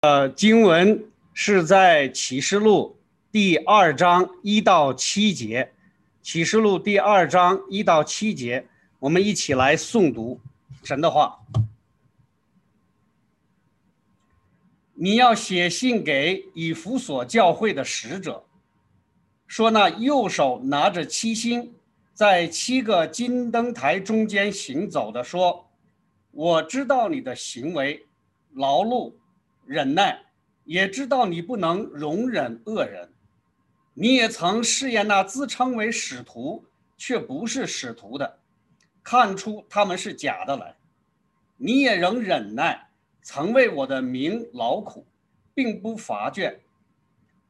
呃，经文是在启示录第二章一到七节，启示录第二章一到七节，我们一起来诵读神的话。你要写信给以弗所教会的使者，说那右手拿着七星，在七个金灯台中间行走的说：“我知道你的行为，劳碌。”忍耐，也知道你不能容忍恶人。你也曾试验那自称为使徒却不是使徒的，看出他们是假的来。你也仍忍耐，曾为我的名劳苦，并不乏倦。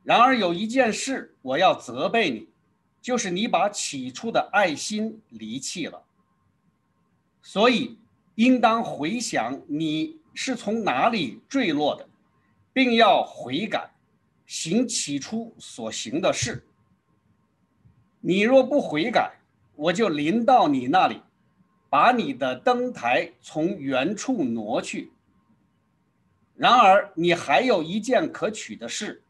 然而有一件事我要责备你，就是你把起初的爱心离弃了。所以应当回想你是从哪里坠落的。并要悔改，行起初所行的事。你若不悔改，我就临到你那里，把你的灯台从原处挪去。然而你还有一件可取的事，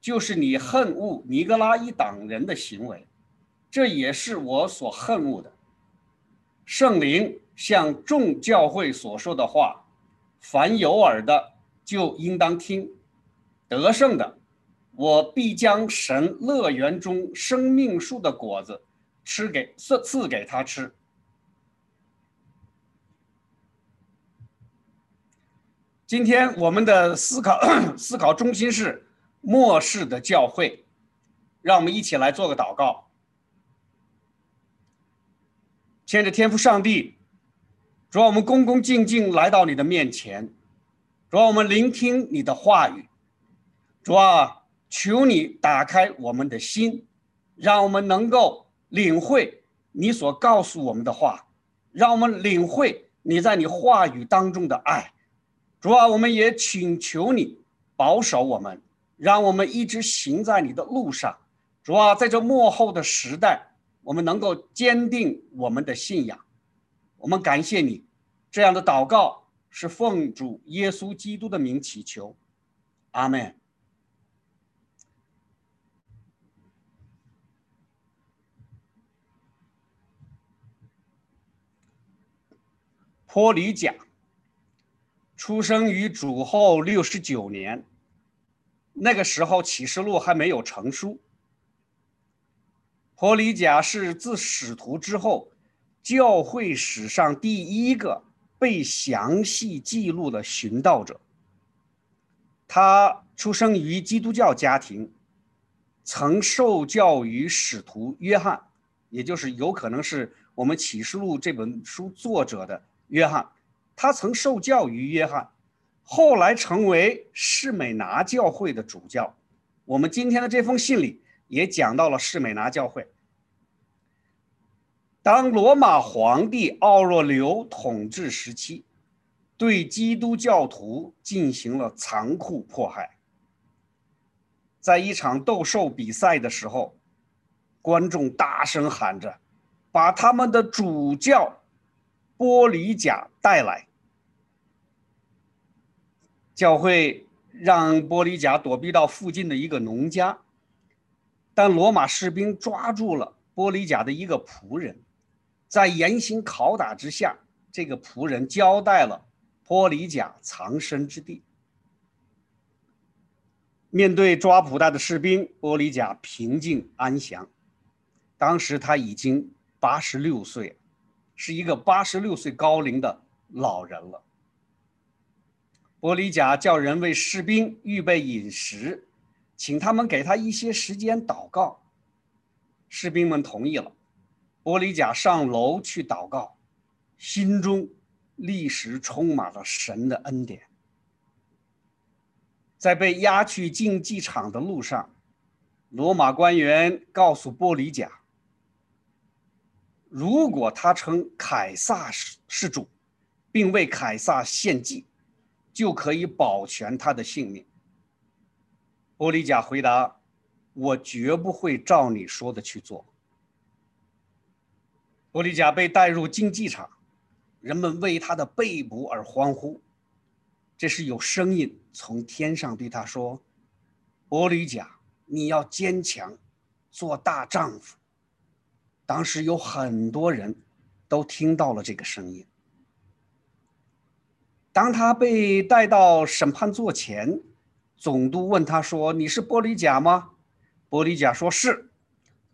就是你恨恶尼格拉一党人的行为，这也是我所恨恶的。圣灵向众教会所说的话，凡有耳的。就应当听，得胜的，我必将神乐园中生命树的果子吃给赐赐给他吃。今天我们的思考 思考中心是末世的教会，让我们一起来做个祷告，牵着天父上帝，主，我们恭恭敬敬来到你的面前。主啊，我们聆听你的话语。主啊，求你打开我们的心，让我们能够领会你所告诉我们的话，让我们领会你在你话语当中的爱。主啊，我们也请求你保守我们，让我们一直行在你的路上。主啊，在这幕后的时代，我们能够坚定我们的信仰。我们感谢你这样的祷告。是奉主耶稣基督的名祈求，阿门。坡里甲出生于主后六十九年，那个时候启示录还没有成书。坡里甲是自使徒之后，教会史上第一个。被详细记录的寻道者，他出生于基督教家庭，曾受教于使徒约翰，也就是有可能是我们启示录这本书作者的约翰。他曾受教于约翰，后来成为士美拿教会的主教。我们今天的这封信里也讲到了士美拿教会。当罗马皇帝奥若留统治时期，对基督教徒进行了残酷迫害。在一场斗兽比赛的时候，观众大声喊着：“把他们的主教波里甲带来！”教会让波里甲躲避到附近的一个农家，但罗马士兵抓住了波里甲的一个仆人。在严刑拷打之下，这个仆人交代了波里甲藏身之地。面对抓捕他的士兵，波里甲平静安详。当时他已经八十六岁，是一个八十六岁高龄的老人了。波里甲叫人为士兵预备饮食，请他们给他一些时间祷告。士兵们同意了。波里甲上楼去祷告，心中立时充满了神的恩典。在被押去竞技场的路上，罗马官员告诉波里甲，如果他称凯撒是是主，并为凯撒献祭，就可以保全他的性命。波里甲回答：“我绝不会照你说的去做。”波利甲被带入竞技场，人们为他的被捕而欢呼。这是有声音从天上对他说：“伯利甲，你要坚强，做大丈夫。”当时有很多人都听到了这个声音。当他被带到审判座前，总督问他说：“你是玻璃甲吗？”玻璃甲说是。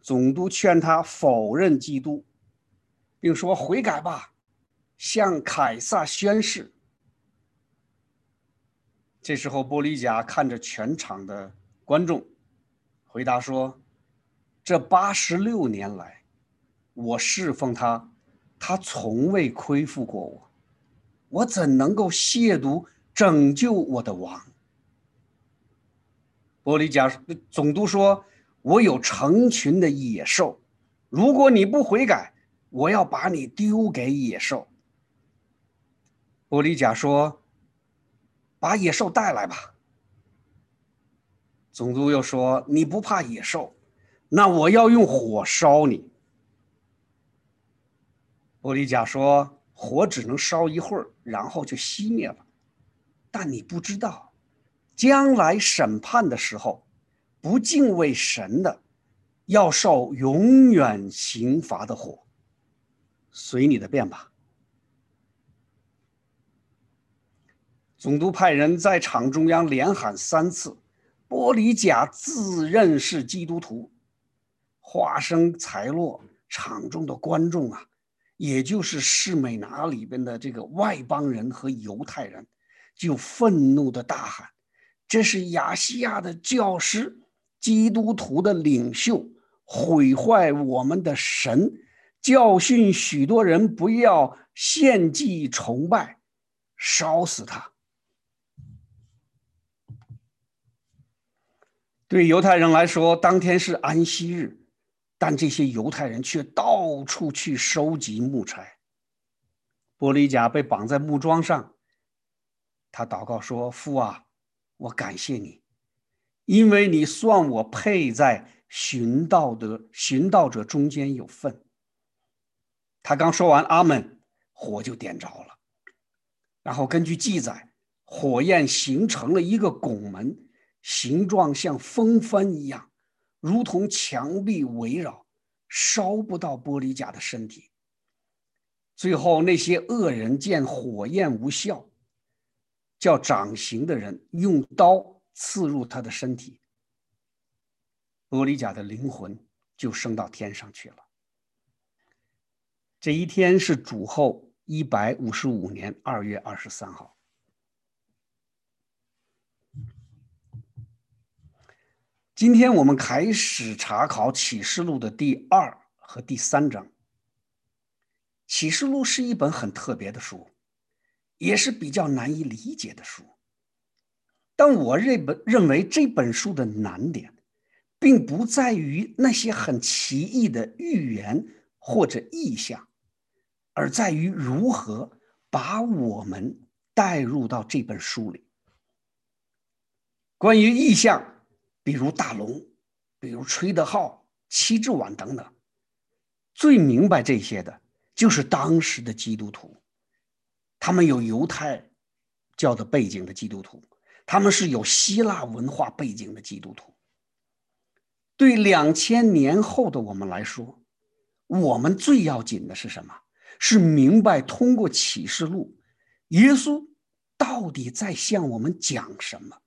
总督劝他否认基督，并说：“悔改吧，向凯撒宣誓。”这时候，玻璃甲看着全场的观众，回答说：“这八十六年来。”我侍奉他，他从未亏负过我，我怎能够亵渎拯救我的王？玻璃甲总督说：“我有成群的野兽，如果你不悔改，我要把你丢给野兽。”玻璃甲说：“把野兽带来吧。”总督又说：“你不怕野兽，那我要用火烧你。”玻璃甲说：“火只能烧一会儿，然后就熄灭了。但你不知道，将来审判的时候，不敬畏神的，要受永远刑罚的火。随你的便吧。”总督派人在场中央连喊三次：“玻璃甲自认是基督徒。”话声才落，场中的观众啊！也就是士美拿里边的这个外邦人和犹太人，就愤怒的大喊：“这是亚细亚的教师，基督徒的领袖，毁坏我们的神，教训许多人不要献祭崇拜，烧死他。”对犹太人来说，当天是安息日。但这些犹太人却到处去收集木柴。玻璃甲被绑在木桩上，他祷告说：“父啊，我感谢你，因为你算我配在寻道的寻道者中间有份。”他刚说完“阿门”，火就点着了。然后根据记载，火焰形成了一个拱门，形状像风帆一样。如同墙壁围绕，烧不到玻璃甲的身体。最后，那些恶人见火焰无效，叫掌刑的人用刀刺入他的身体，玻璃甲的灵魂就升到天上去了。这一天是主后一百五十五年二月二十三号。今天我们开始查考启示录的第二和第三章。启示录是一本很特别的书，也是比较难以理解的书。但我认本认为这本书的难点，并不在于那些很奇异的预言或者意象，而在于如何把我们带入到这本书里。关于意象。比如大龙，比如吹的号、七只碗等等，最明白这些的就是当时的基督徒，他们有犹太教的背景的基督徒，他们是有希腊文化背景的基督徒。对两千年后的我们来说，我们最要紧的是什么？是明白通过启示录，耶稣到底在向我们讲什么。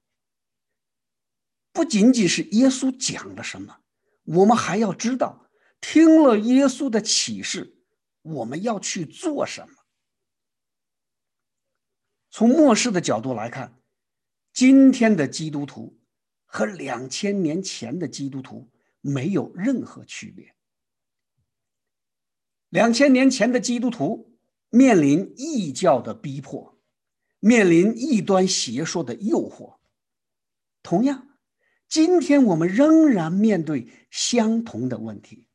不仅仅是耶稣讲了什么，我们还要知道，听了耶稣的启示，我们要去做什么。从末世的角度来看，今天的基督徒和两千年前的基督徒没有任何区别。两千年前的基督徒面临异教的逼迫，面临异端邪说的诱惑，同样。今天我们仍然面对相同的问题。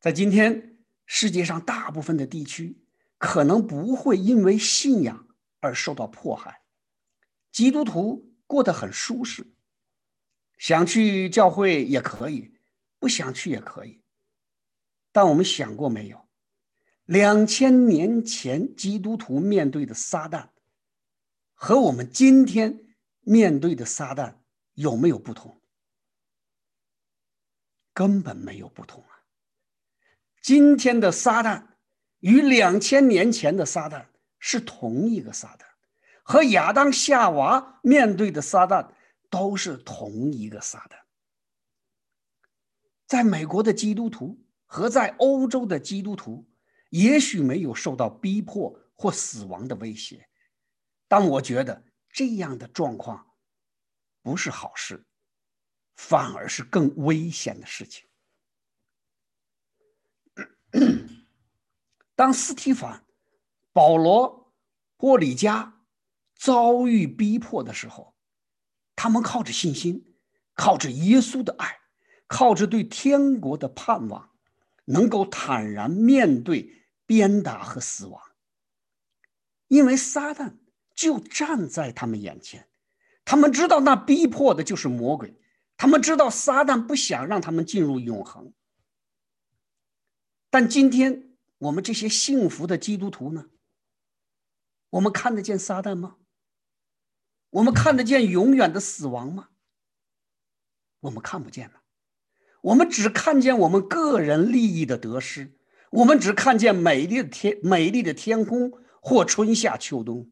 在今天，世界上大部分的地区可能不会因为信仰而受到迫害，基督徒过得很舒适，想去教会也可以，不想去也可以。但我们想过没有，两千年前基督徒面对的撒旦和我们今天面对的撒旦有没有不同？根本没有不同啊！今天的撒旦与两千年前的撒旦是同一个撒旦，和亚当夏娃面对的撒旦都是同一个撒旦。在美国的基督徒和在欧洲的基督徒，也许没有受到逼迫或死亡的威胁。但我觉得这样的状况不是好事，反而是更危险的事情。当斯提凡、保罗、波里加遭遇逼迫的时候，他们靠着信心，靠着耶稣的爱，靠着对天国的盼望，能够坦然面对鞭打和死亡，因为撒旦。就站在他们眼前，他们知道那逼迫的就是魔鬼，他们知道撒旦不想让他们进入永恒。但今天我们这些幸福的基督徒呢？我们看得见撒旦吗？我们看得见永远的死亡吗？我们看不见了，我们只看见我们个人利益的得失，我们只看见美丽的天、美丽的天空或春夏秋冬。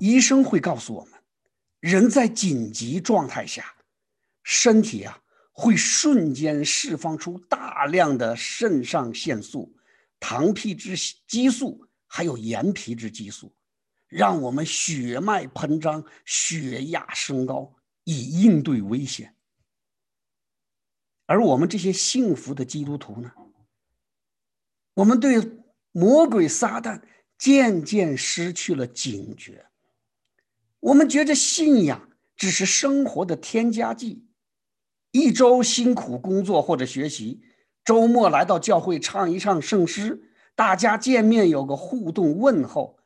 医生会告诉我们，人在紧急状态下，身体啊会瞬间释放出大量的肾上腺素、糖皮质激素，还有盐皮质激素，让我们血脉膨胀、血压升高，以应对危险。而我们这些幸福的基督徒呢，我们对魔鬼撒旦。渐渐失去了警觉，我们觉着信仰只是生活的添加剂。一周辛苦工作或者学习，周末来到教会唱一唱圣诗，大家见面有个互动问候，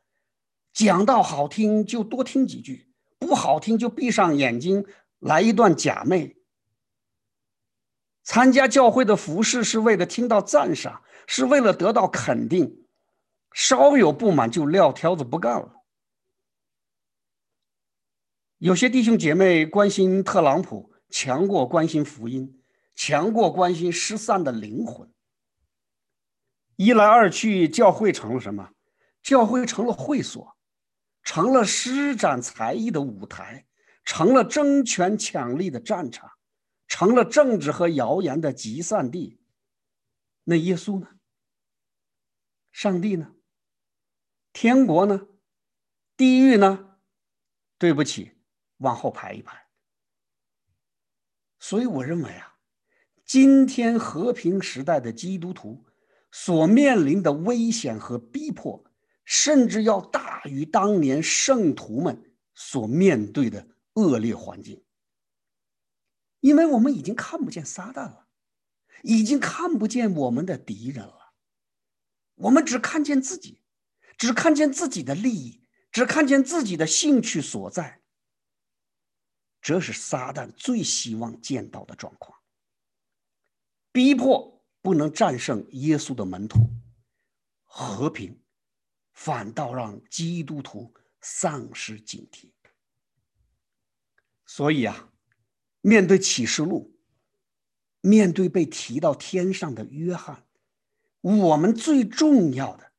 讲到好听就多听几句，不好听就闭上眼睛来一段假寐。参加教会的服饰是为了听到赞赏，是为了得到肯定。稍有不满就撂挑子不干了。有些弟兄姐妹关心特朗普，强过关心福音，强过关心失散的灵魂。一来二去，教会成了什么？教会成了会所，成了施展才艺的舞台，成了争权抢利的战场，成了政治和谣言的集散地。那耶稣呢？上帝呢？天国呢？地狱呢？对不起，往后排一排。所以我认为啊，今天和平时代的基督徒所面临的危险和逼迫，甚至要大于当年圣徒们所面对的恶劣环境。因为我们已经看不见撒旦了，已经看不见我们的敌人了，我们只看见自己。只看见自己的利益，只看见自己的兴趣所在，这是撒旦最希望见到的状况。逼迫不能战胜耶稣的门徒，和平反倒让基督徒丧失警惕。所以啊，面对启示录，面对被提到天上的约翰，我们最重要的。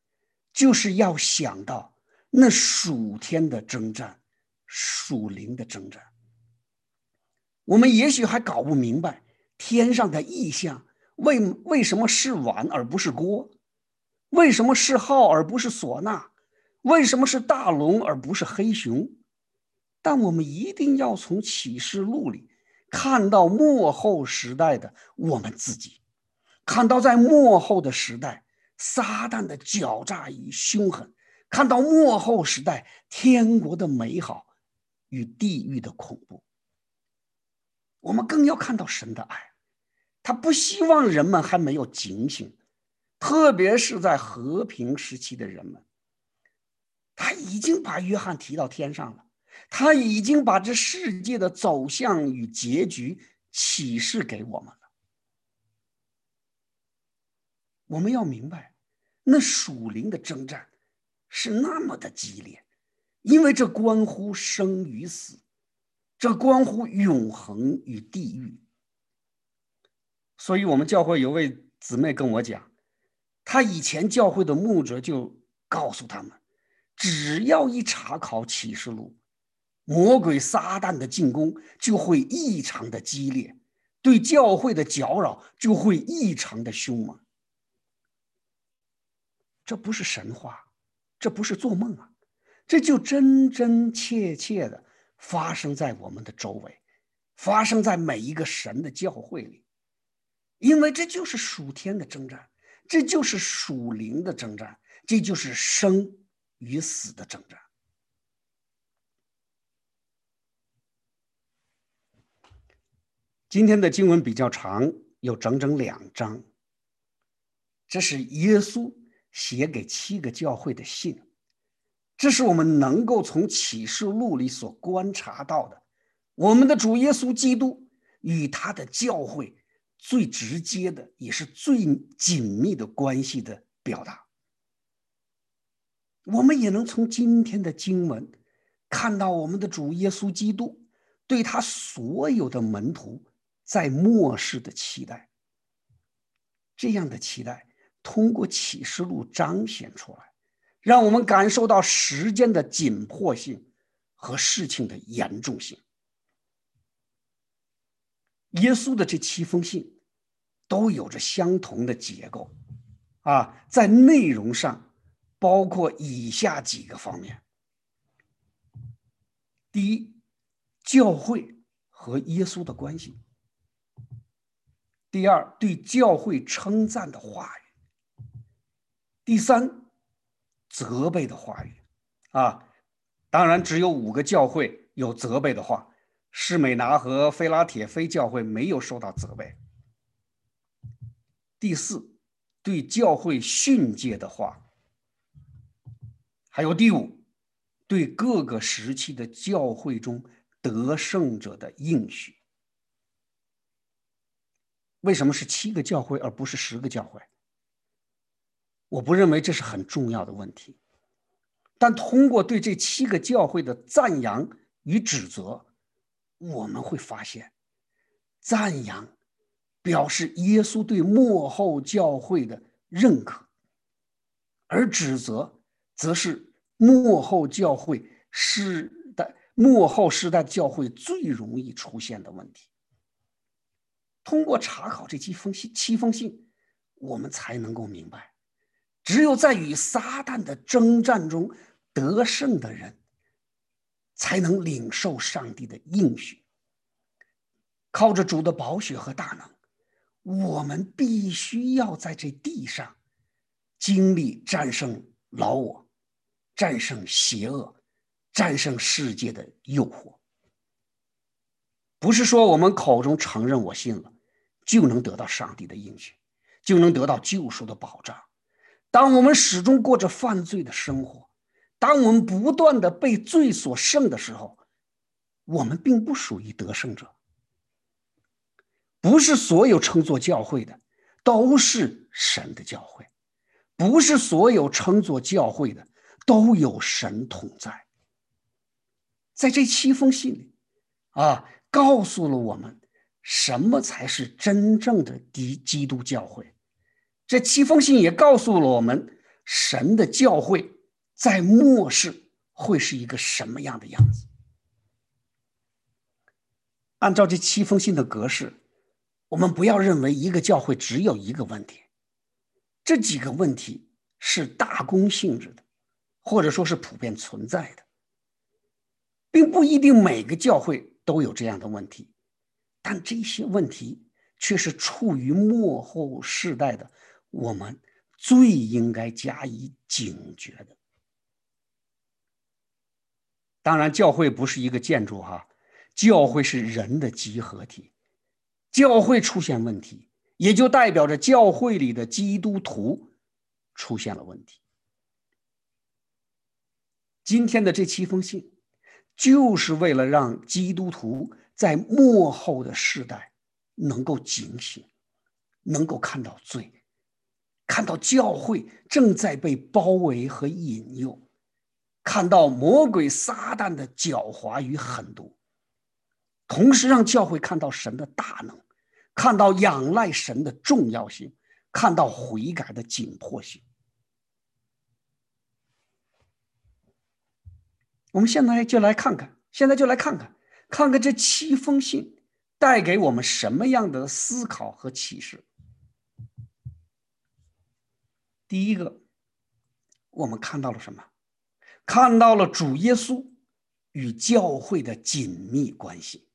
就是要想到那属天的征战，属灵的征战。我们也许还搞不明白天上的意象，为为什么是碗而不是锅？为什么是号而不是唢呐？为什么是大龙而不是黑熊？但我们一定要从启示录里看到末后时代的我们自己，看到在末后的时代。撒旦的狡诈与凶狠，看到末后时代天国的美好与地狱的恐怖，我们更要看到神的爱。他不希望人们还没有警醒，特别是在和平时期的人们。他已经把约翰提到天上了，他已经把这世界的走向与结局启示给我们了。我们要明白，那属灵的征战是那么的激烈，因为这关乎生与死，这关乎永恒与地狱。所以，我们教会有位姊妹跟我讲，他以前教会的牧者就告诉他们，只要一查考启示录，魔鬼撒旦的进攻就会异常的激烈，对教会的搅扰就会异常的凶猛。这不是神话，这不是做梦啊，这就真真切切的发生在我们的周围，发生在每一个神的教会里。因为这就是属天的征战，这就是属灵的征战，这就是生与死的征战。今天的经文比较长，有整整两章。这是耶稣写给七个教会的信，这是我们能够从启示录里所观察到的，我们的主耶稣基督与他的教会。最直接的，也是最紧密的关系的表达。我们也能从今天的经文看到，我们的主耶稣基督对他所有的门徒在末世的期待。这样的期待通过启示录彰显出来，让我们感受到时间的紧迫性和事情的严重性。耶稣的这七封信都有着相同的结构，啊，在内容上包括以下几个方面：第一，教会和耶稣的关系；第二，对教会称赞的话语；第三，责备的话语。啊，当然只有五个教会有责备的话。施美拿和菲拉铁非教会没有受到责备。第四，对教会训诫的话，还有第五，对各个时期的教会中得胜者的应许。为什么是七个教会而不是十个教会？我不认为这是很重要的问题，但通过对这七个教会的赞扬与指责。我们会发现，赞扬表示耶稣对幕后教会的认可，而指责则是幕后教会时代幕后时代教会最容易出现的问题。通过查考这七封信，七封信，我们才能够明白，只有在与撒旦的征战中得胜的人。才能领受上帝的应许。靠着主的宝血和大能，我们必须要在这地上经历战胜老我，战胜邪恶，战胜世界的诱惑。不是说我们口中承认我信了，就能得到上帝的应许，就能得到救赎的保障。当我们始终过着犯罪的生活。当我们不断的被罪所胜的时候，我们并不属于得胜者。不是所有称作教会的都是神的教会，不是所有称作教会的都有神同在。在这七封信里，啊，告诉了我们什么才是真正的基基督教会。这七封信也告诉了我们神的教会。在末世会是一个什么样的样子？按照这七封信的格式，我们不要认为一个教会只有一个问题，这几个问题是大公性质的，或者说是普遍存在的，并不一定每个教会都有这样的问题，但这些问题却是处于末后世代的我们最应该加以警觉的。当然，教会不是一个建筑哈，教会是人的集合体。教会出现问题，也就代表着教会里的基督徒出现了问题。今天的这七封信，就是为了让基督徒在末后的世代能够警醒，能够看到罪，看到教会正在被包围和引诱，看到魔鬼撒旦的狡猾与狠毒，同时让教会看到神的大能，看到仰赖神的重要性，看到悔改的紧迫性。我们现在就来看看，现在就来看看，看看这七封信带给我们什么样的思考和启示。第一个，我们看到了什么？看到了主耶稣与教会的紧密关系。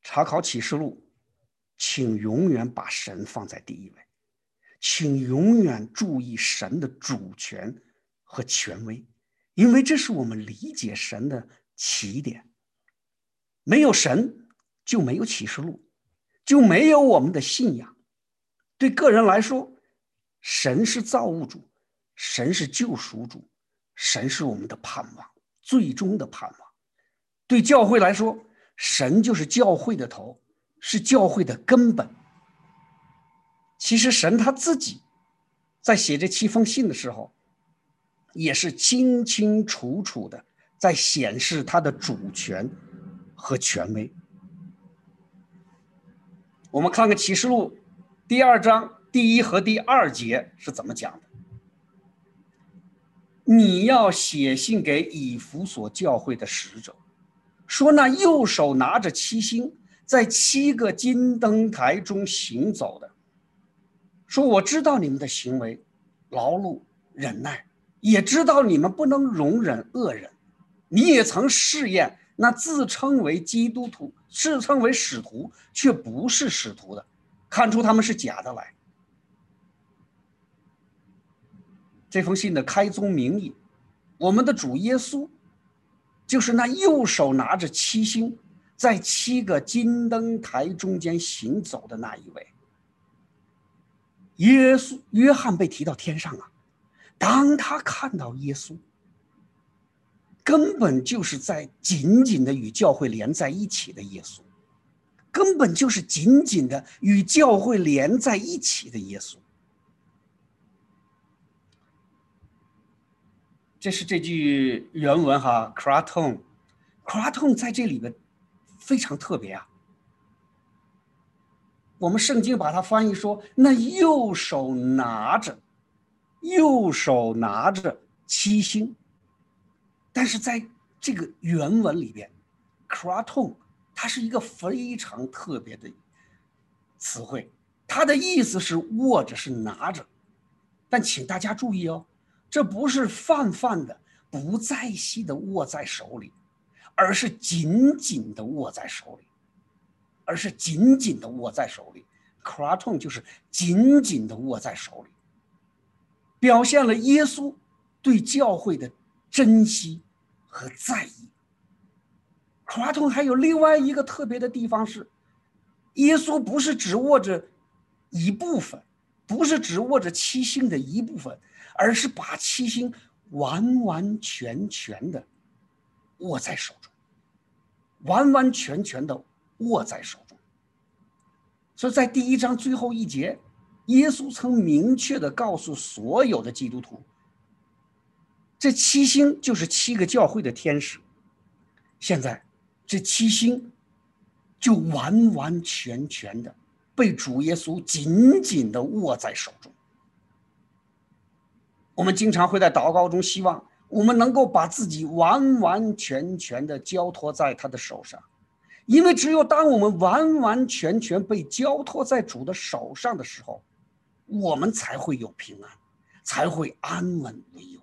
查考启示录，请永远把神放在第一位，请永远注意神的主权和权威，因为这是我们理解神的起点。没有神，就没有启示录，就没有我们的信仰。对个人来说，神是造物主，神是救赎主，神是我们的盼望，最终的盼望。对教会来说，神就是教会的头，是教会的根本。其实，神他自己在写这七封信的时候，也是清清楚楚的在显示他的主权和权威。我们看看启示录。第二章第一和第二节是怎么讲的？你要写信给以弗所教会的使者，说那右手拿着七星，在七个金灯台中行走的，说我知道你们的行为，劳碌忍耐，也知道你们不能容忍恶人，你也曾试验那自称为基督徒、自称为使徒却不是使徒的。看出他们是假的来。这封信的开宗明义，我们的主耶稣，就是那右手拿着七星，在七个金灯台中间行走的那一位。耶稣，约翰被提到天上啊，当他看到耶稣，根本就是在紧紧的与教会连在一起的耶稣。根本就是紧紧的与教会连在一起的耶稣。这是这句原文哈，craton，craton 在这里边非常特别啊。我们圣经把它翻译说，那右手拿着，右手拿着七星，但是在这个原文里边，craton。它是一个非常特别的词汇，它的意思是握着，是拿着。但请大家注意哦，这不是泛泛的、不在细的握在手里，而是紧紧的握在手里，而是紧紧的握在手里。kraton 就是紧紧的握在手里，表现了耶稣对教会的珍惜和在意。夸通还有另外一个特别的地方是，耶稣不是只握着一部分，不是只握着七星的一部分，而是把七星完完全全的握在手中，完完全全的握在手中。所以在第一章最后一节，耶稣曾明确的告诉所有的基督徒，这七星就是七个教会的天使。现在。这七星就完完全全的被主耶稣紧紧的握在手中。我们经常会在祷告中希望我们能够把自己完完全全的交托在他的手上，因为只有当我们完完全全被交托在主的手上的时候，我们才会有平安，才会安稳无忧。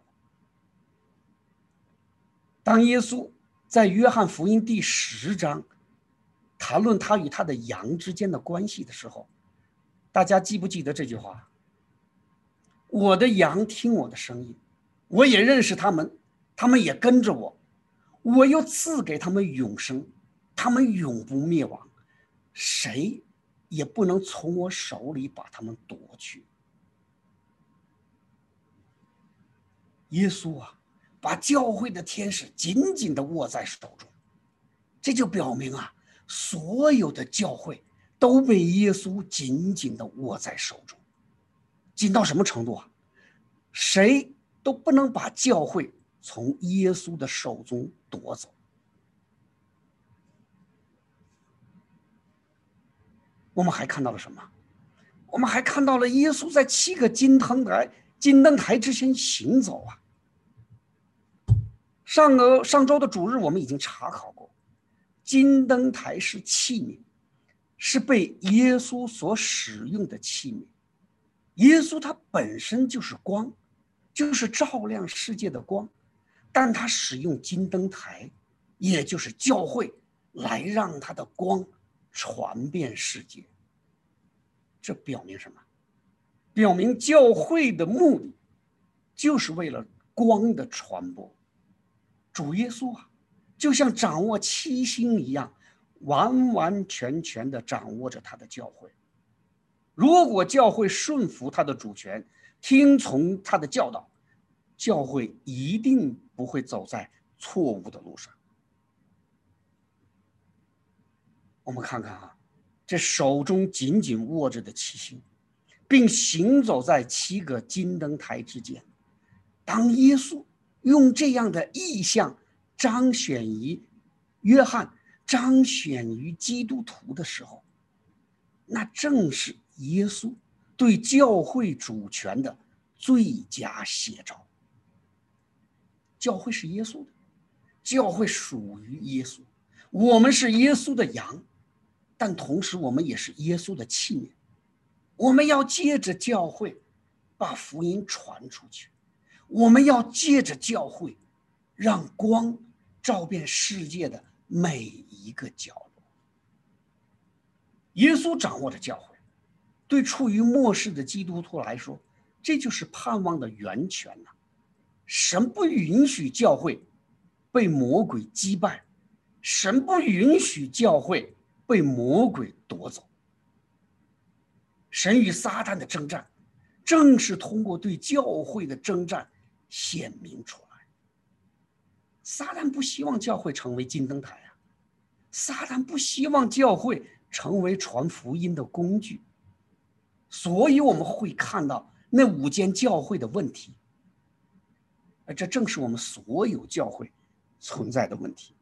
当耶稣。在约翰福音第十章谈论他与他的羊之间的关系的时候，大家记不记得这句话？我的羊听我的声音，我也认识他们，他们也跟着我，我又赐给他们永生，他们永不灭亡，谁也不能从我手里把他们夺去。耶稣啊！把教会的天使紧紧的握在手中，这就表明啊，所有的教会都被耶稣紧紧的握在手中，紧到什么程度啊？谁都不能把教会从耶稣的手中夺走。我们还看到了什么？我们还看到了耶稣在七个金灯台、金灯台之前行走啊。上个上周的主日，我们已经查考过，金灯台是器皿，是被耶稣所使用的器皿。耶稣他本身就是光。就是照亮世界的光，但他使用金灯台，也就是教会，来让他的光传遍世界。这表明什么？表明教会的目的，就是为了光的传播。主耶稣啊，就像掌握七星一样，完完全全的掌握着他的教会。如果教会顺服他的主权。听从他的教导，教会一定不会走在错误的路上。我们看看啊，这手中紧紧握着的七星，并行走在七个金灯台之间。当耶稣用这样的意象彰显于约翰、彰显于基督徒的时候，那正是耶稣。对教会主权的最佳写照。教会是耶稣的，教会属于耶稣，我们是耶稣的羊，但同时我们也是耶稣的器皿。我们要借着教会把福音传出去，我们要借着教会让光照遍世界的每一个角落。耶稣掌握着教会。对处于末世的基督徒来说，这就是盼望的源泉呐！神不允许教会被魔鬼击败，神不允许教会被魔鬼夺走。神与撒旦的征战，正是通过对教会的征战显明出来。撒旦不希望教会成为金灯台啊！撒旦不希望教会成为传福音的工具。所以我们会看到那五间教会的问题，而这正是我们所有教会存在的问题。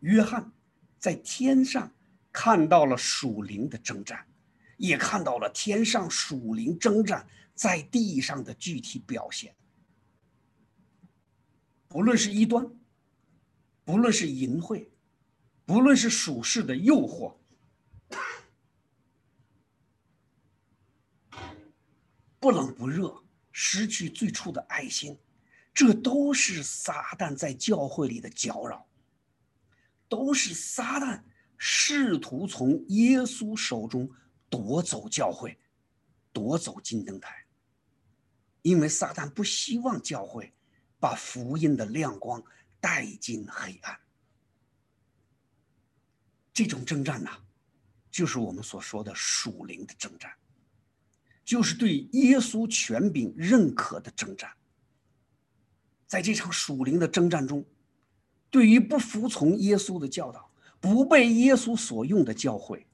约翰在天上看到了属灵的征战，也看到了天上属灵征战在地上的具体表现。不论是异端，不论是淫秽，不论是属世的诱惑。不冷不热，失去最初的爱心，这都是撒旦在教会里的搅扰，都是撒旦试图从耶稣手中夺走教会，夺走金灯台。因为撒旦不希望教会把福音的亮光带进黑暗。这种征战呢，就是我们所说的属灵的征战。就是对耶稣权柄认可的征战。在这场属灵的征战中，对于不服从耶稣的教导、不被耶稣所用的教会，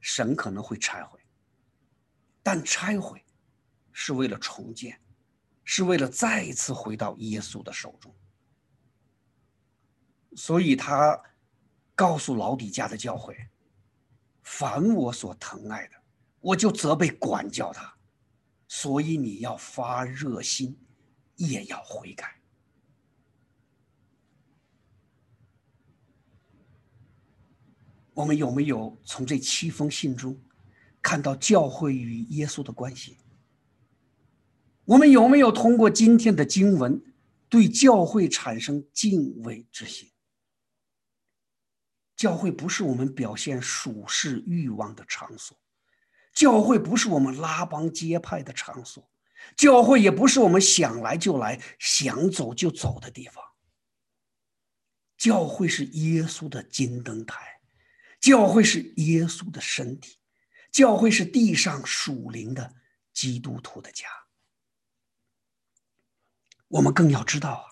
神可能会拆毁。但拆毁是为了重建，是为了再一次回到耶稣的手中。所以他告诉老底家的教会：“凡我所疼爱的。”我就责备管教他，所以你要发热心，也要悔改。我们有没有从这七封信中看到教会与耶稣的关系？我们有没有通过今天的经文对教会产生敬畏之心？教会不是我们表现属世欲望的场所。教会不是我们拉帮结派的场所，教会也不是我们想来就来、想走就走的地方。教会是耶稣的金灯台，教会是耶稣的身体，教会是地上属灵的基督徒的家。我们更要知道啊，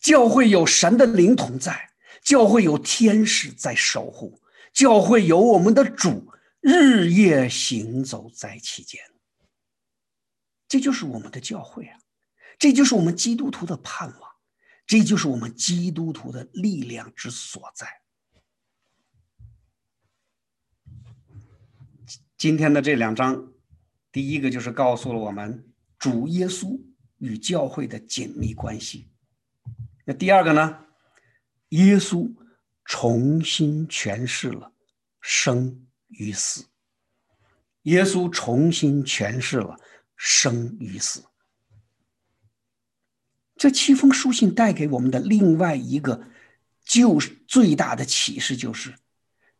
教会有神的灵同在，教会有天使在守护，教会有我们的主日夜行走在其间。这就是我们的教会啊，这就是我们基督徒的盼望，这就是我们基督徒的力量之所在。今天的这两章，第一个就是告诉了我们主耶稣与教会的紧密关系。那第二个呢？耶稣重新诠释了生与死。耶稣重新诠释了生与死。这七封书信带给我们的另外一个，就是最大的启示，就是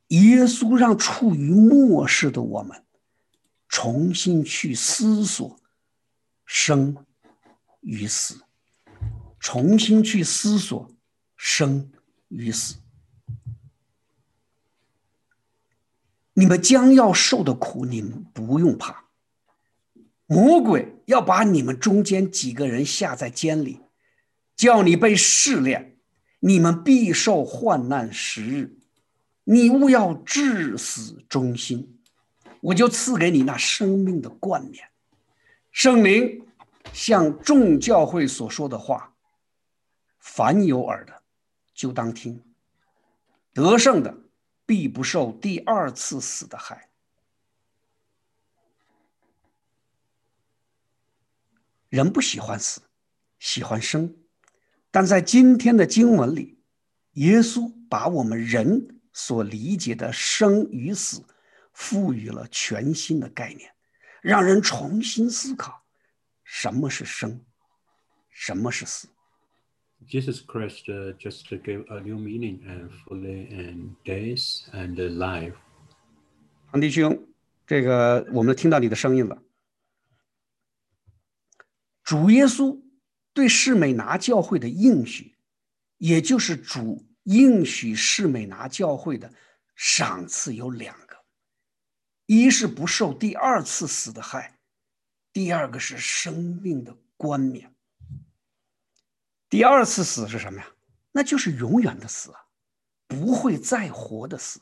耶稣让处于末世的我们，重新去思索生与死，重新去思索生。与死，你们将要受的苦，你们不用怕。魔鬼要把你们中间几个人下在监里，叫你被试炼，你们必受患难十日。你勿要至死忠心，我就赐给你那生命的冠冕。圣灵向众教会所说的话，凡有耳的。就当听，得胜的必不受第二次死的害。人不喜欢死，喜欢生，但在今天的经文里，耶稣把我们人所理解的生与死，赋予了全新的概念，让人重新思考什么是生，什么是死。Jesus Christ just gave a new meaning and fully and days and life. 唐弟兄，这个我们听到你的声音了。主耶稣对士美拿教会的应许，也就是主应许士美拿教会的赏赐有两个：一是不受第二次死的害，第二个是生命的冠冕。第二次死是什么呀？那就是永远的死啊，不会再活的死。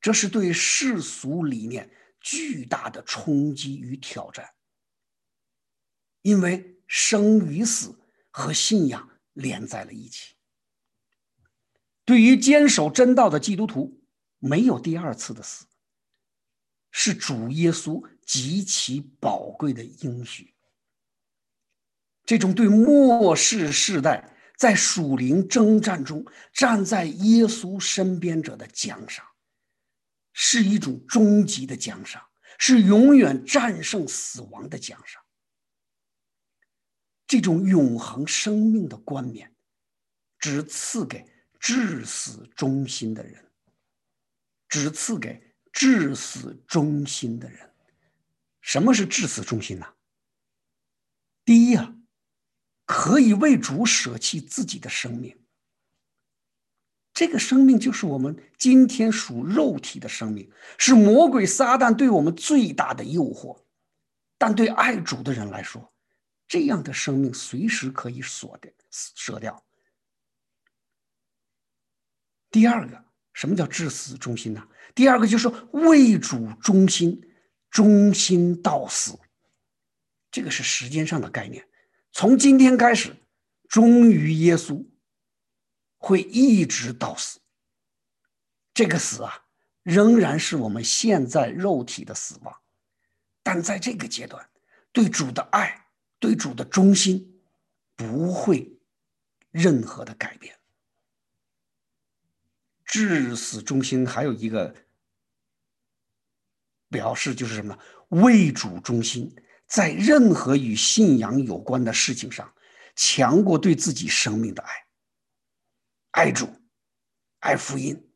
这是对世俗理念巨大的冲击与挑战，因为生与死和信仰连在了一起。对于坚守真道的基督徒，没有第二次的死，是主耶稣极其宝贵的应许。这种对末世世代在属灵征战中站在耶稣身边者的奖赏，是一种终极的奖赏，是永远战胜死亡的奖赏。这种永恒生命的冠冕，只赐给至死忠心的人，只赐给至死忠心的人。什么是至死忠心呢？第一啊。可以为主舍弃自己的生命，这个生命就是我们今天属肉体的生命，是魔鬼撒旦对我们最大的诱惑。但对爱主的人来说，这样的生命随时可以锁掉、舍掉。第二个，什么叫至死忠心呢？第二个就是为主忠心，忠心到死。这个是时间上的概念。从今天开始，忠于耶稣，会一直到死。这个死啊，仍然是我们现在肉体的死亡，但在这个阶段，对主的爱，对主的忠心，不会任何的改变。至死忠心还有一个表示，就是什么呢？为主忠心。在任何与信仰有关的事情上，强过对自己生命的爱。爱主，爱福音，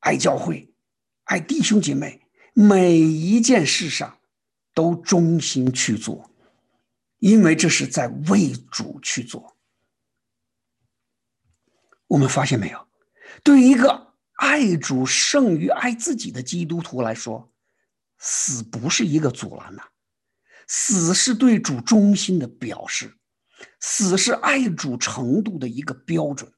爱教会，爱弟兄姐妹，每一件事上都忠心去做，因为这是在为主去做。我们发现没有？对于一个爱主胜于爱自己的基督徒来说，死不是一个阻拦呐。死是对主忠心的表示，死是爱主程度的一个标准。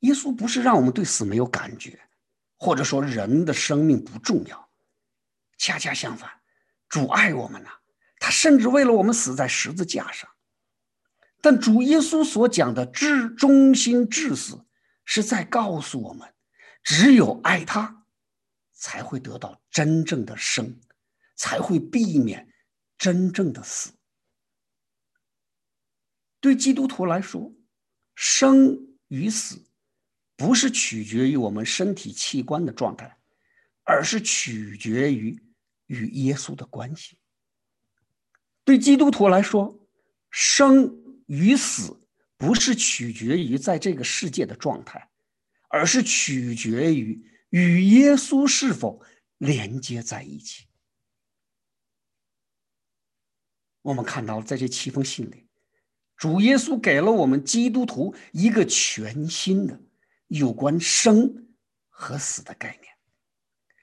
耶稣不是让我们对死没有感觉，或者说人的生命不重要。恰恰相反，主爱我们呢，他甚至为了我们死在十字架上。但主耶稣所讲的至忠心至死，是在告诉我们，只有爱他，才会得到真正的生，才会避免真正的死。对基督徒来说，生与死不是取决于我们身体器官的状态，而是取决于与耶稣的关系。对基督徒来说，生。与死不是取决于在这个世界的状态，而是取决于与耶稣是否连接在一起。我们看到，在这七封信里，主耶稣给了我们基督徒一个全新的有关生和死的概念。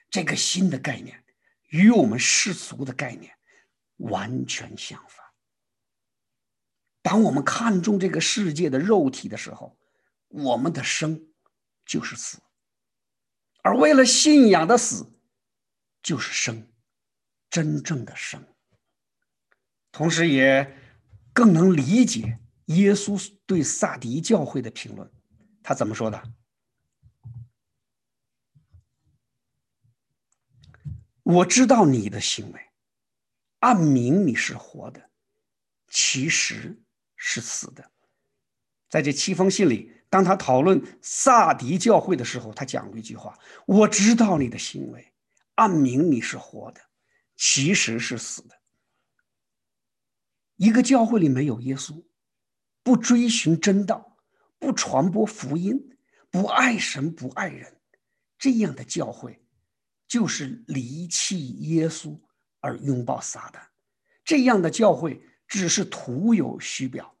这个新的概念与我们世俗的概念完全相反。当我们看重这个世界的肉体的时候，我们的生就是死；而为了信仰的死，就是生，真正的生。同时，也更能理解耶稣对萨迪教会的评论。他怎么说的？我知道你的行为，暗明你是活的，其实。是死的，在这七封信里，当他讨论萨迪教会的时候，他讲过一句话：“我知道你的行为，暗明你是活的，其实是死的。”一个教会里没有耶稣，不追寻真道，不传播福音，不爱神不爱人，这样的教会就是离弃耶稣而拥抱撒旦。这样的教会只是徒有虚表。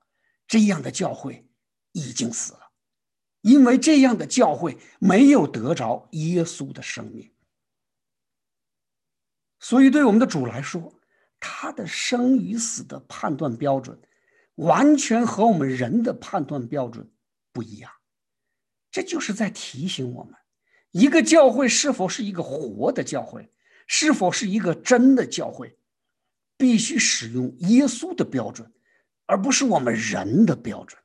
这样的教会已经死了，因为这样的教会没有得着耶稣的生命。所以，对我们的主来说，他的生与死的判断标准，完全和我们人的判断标准不一样。这就是在提醒我们，一个教会是否是一个活的教会，是否是一个真的教会，必须使用耶稣的标准。而不是我们人的标准，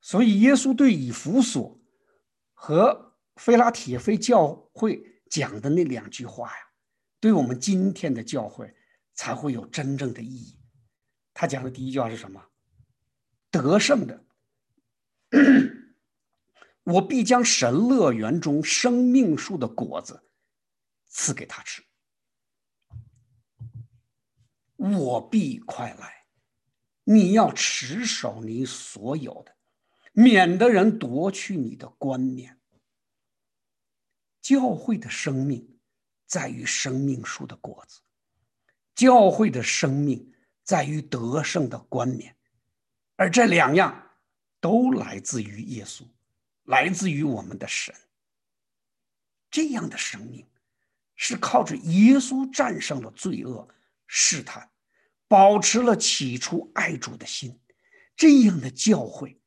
所以耶稣对以弗所和菲拉铁菲教会讲的那两句话呀，对我们今天的教会才会有真正的意义。他讲的第一句话是什么？得胜的，我必将神乐园中生命树的果子赐给他吃。我必快来，你要持守你所有的，免得人夺去你的冠冕。教会的生命在于生命树的果子，教会的生命在于得胜的冠冕，而这两样都来自于耶稣，来自于我们的神。这样的生命是靠着耶稣战胜了罪恶。试探，保持了起初爱主的心，这样的教会，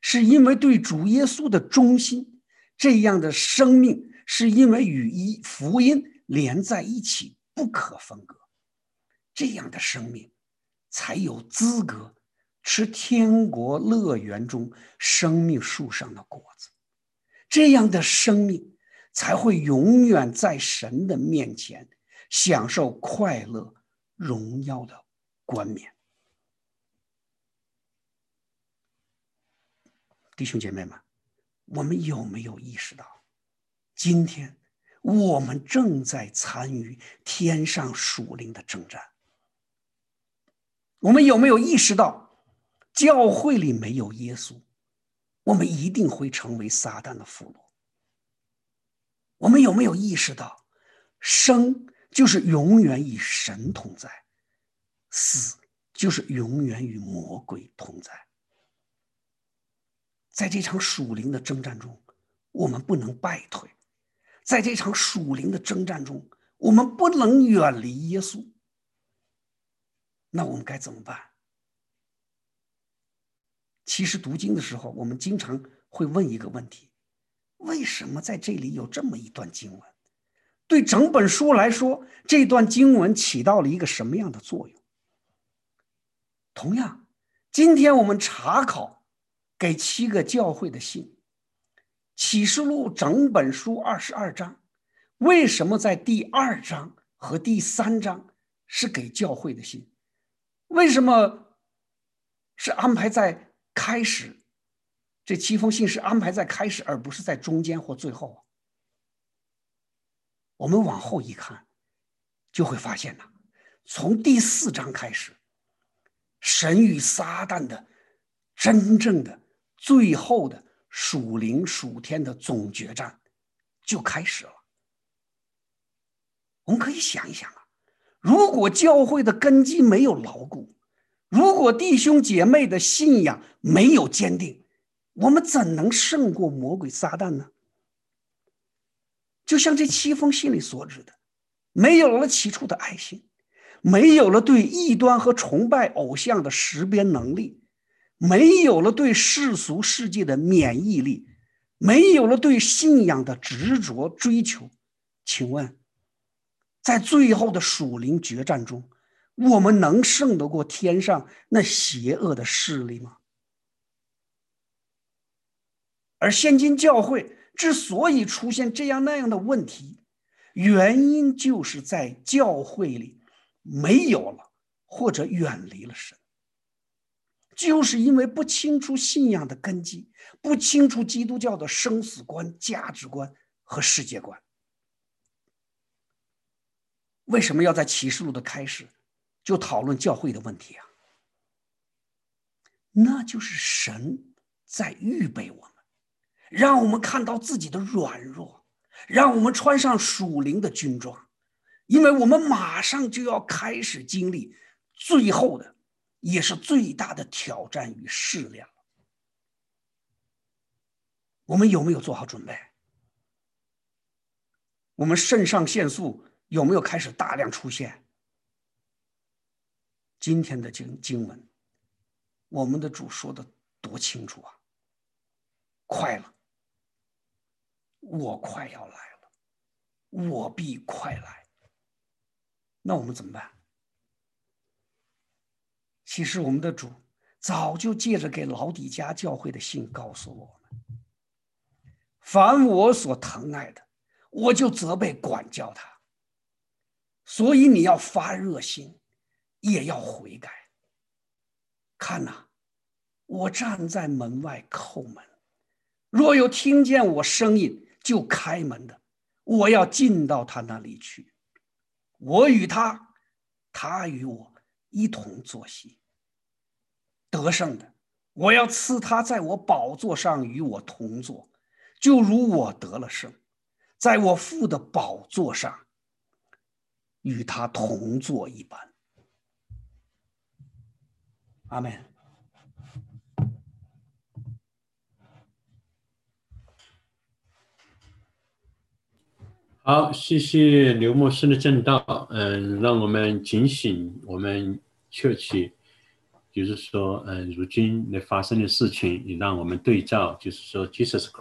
是因为对主耶稣的忠心；这样的生命，是因为与一福音连在一起，不可分割。这样的生命，才有资格吃天国乐园中生命树上的果子。这样的生命，才会永远在神的面前享受快乐。荣耀的冠冕，弟兄姐妹们，我们有没有意识到，今天我们正在参与天上属灵的征战？我们有没有意识到，教会里没有耶稣，我们一定会成为撒旦的俘虏？我们有没有意识到，生？就是永远与神同在，死就是永远与魔鬼同在。在这场属灵的征战中，我们不能败退；在这场属灵的征战中，我们不能远离耶稣。那我们该怎么办？其实读经的时候，我们经常会问一个问题：为什么在这里有这么一段经文？对整本书来说，这段经文起到了一个什么样的作用？同样，今天我们查考给七个教会的信，《启示录》整本书二十二章，为什么在第二章和第三章是给教会的信？为什么是安排在开始？这七封信是安排在开始，而不是在中间或最后。我们往后一看，就会发现呐，从第四章开始，神与撒旦的真正的、最后的属灵属天的总决战就开始了。我们可以想一想啊，如果教会的根基没有牢固，如果弟兄姐妹的信仰没有坚定，我们怎能胜过魔鬼撒旦呢？就像这七封信里所指的，没有了起初的爱心，没有了对异端和崇拜偶像的识别能力，没有了对世俗世界的免疫力，没有了对信仰的执着追求，请问，在最后的属灵决战中，我们能胜得过天上那邪恶的势力吗？而现今教会。之所以出现这样那样的问题，原因就是在教会里没有了或者远离了神，就是因为不清楚信仰的根基，不清楚基督教的生死观、价值观和世界观。为什么要在启示录的开始就讨论教会的问题啊？那就是神在预备我们。让我们看到自己的软弱，让我们穿上属灵的军装，因为我们马上就要开始经历最后的，也是最大的挑战与试炼了。我们有没有做好准备？我们肾上腺素有没有开始大量出现？今天的经经文，我们的主说的多清楚啊！快了。我快要来了，我必快来。那我们怎么办？其实我们的主早就借着给老底家教会的信告诉我们：凡我所疼爱的，我就责备管教他。所以你要发热心，也要悔改。看呐，我站在门外叩门，若有听见我声音。就开门的，我要进到他那里去，我与他，他与我一同坐席。得胜的，我要赐他在我宝座上与我同坐，就如我得了胜，在我父的宝座上与他同坐一般。阿门。好，谢谢刘牧师的正道。嗯，让我们警醒，我们确切，就是说，嗯，如今那发生的事情，你让我们对照，就是说，Jesus Christ。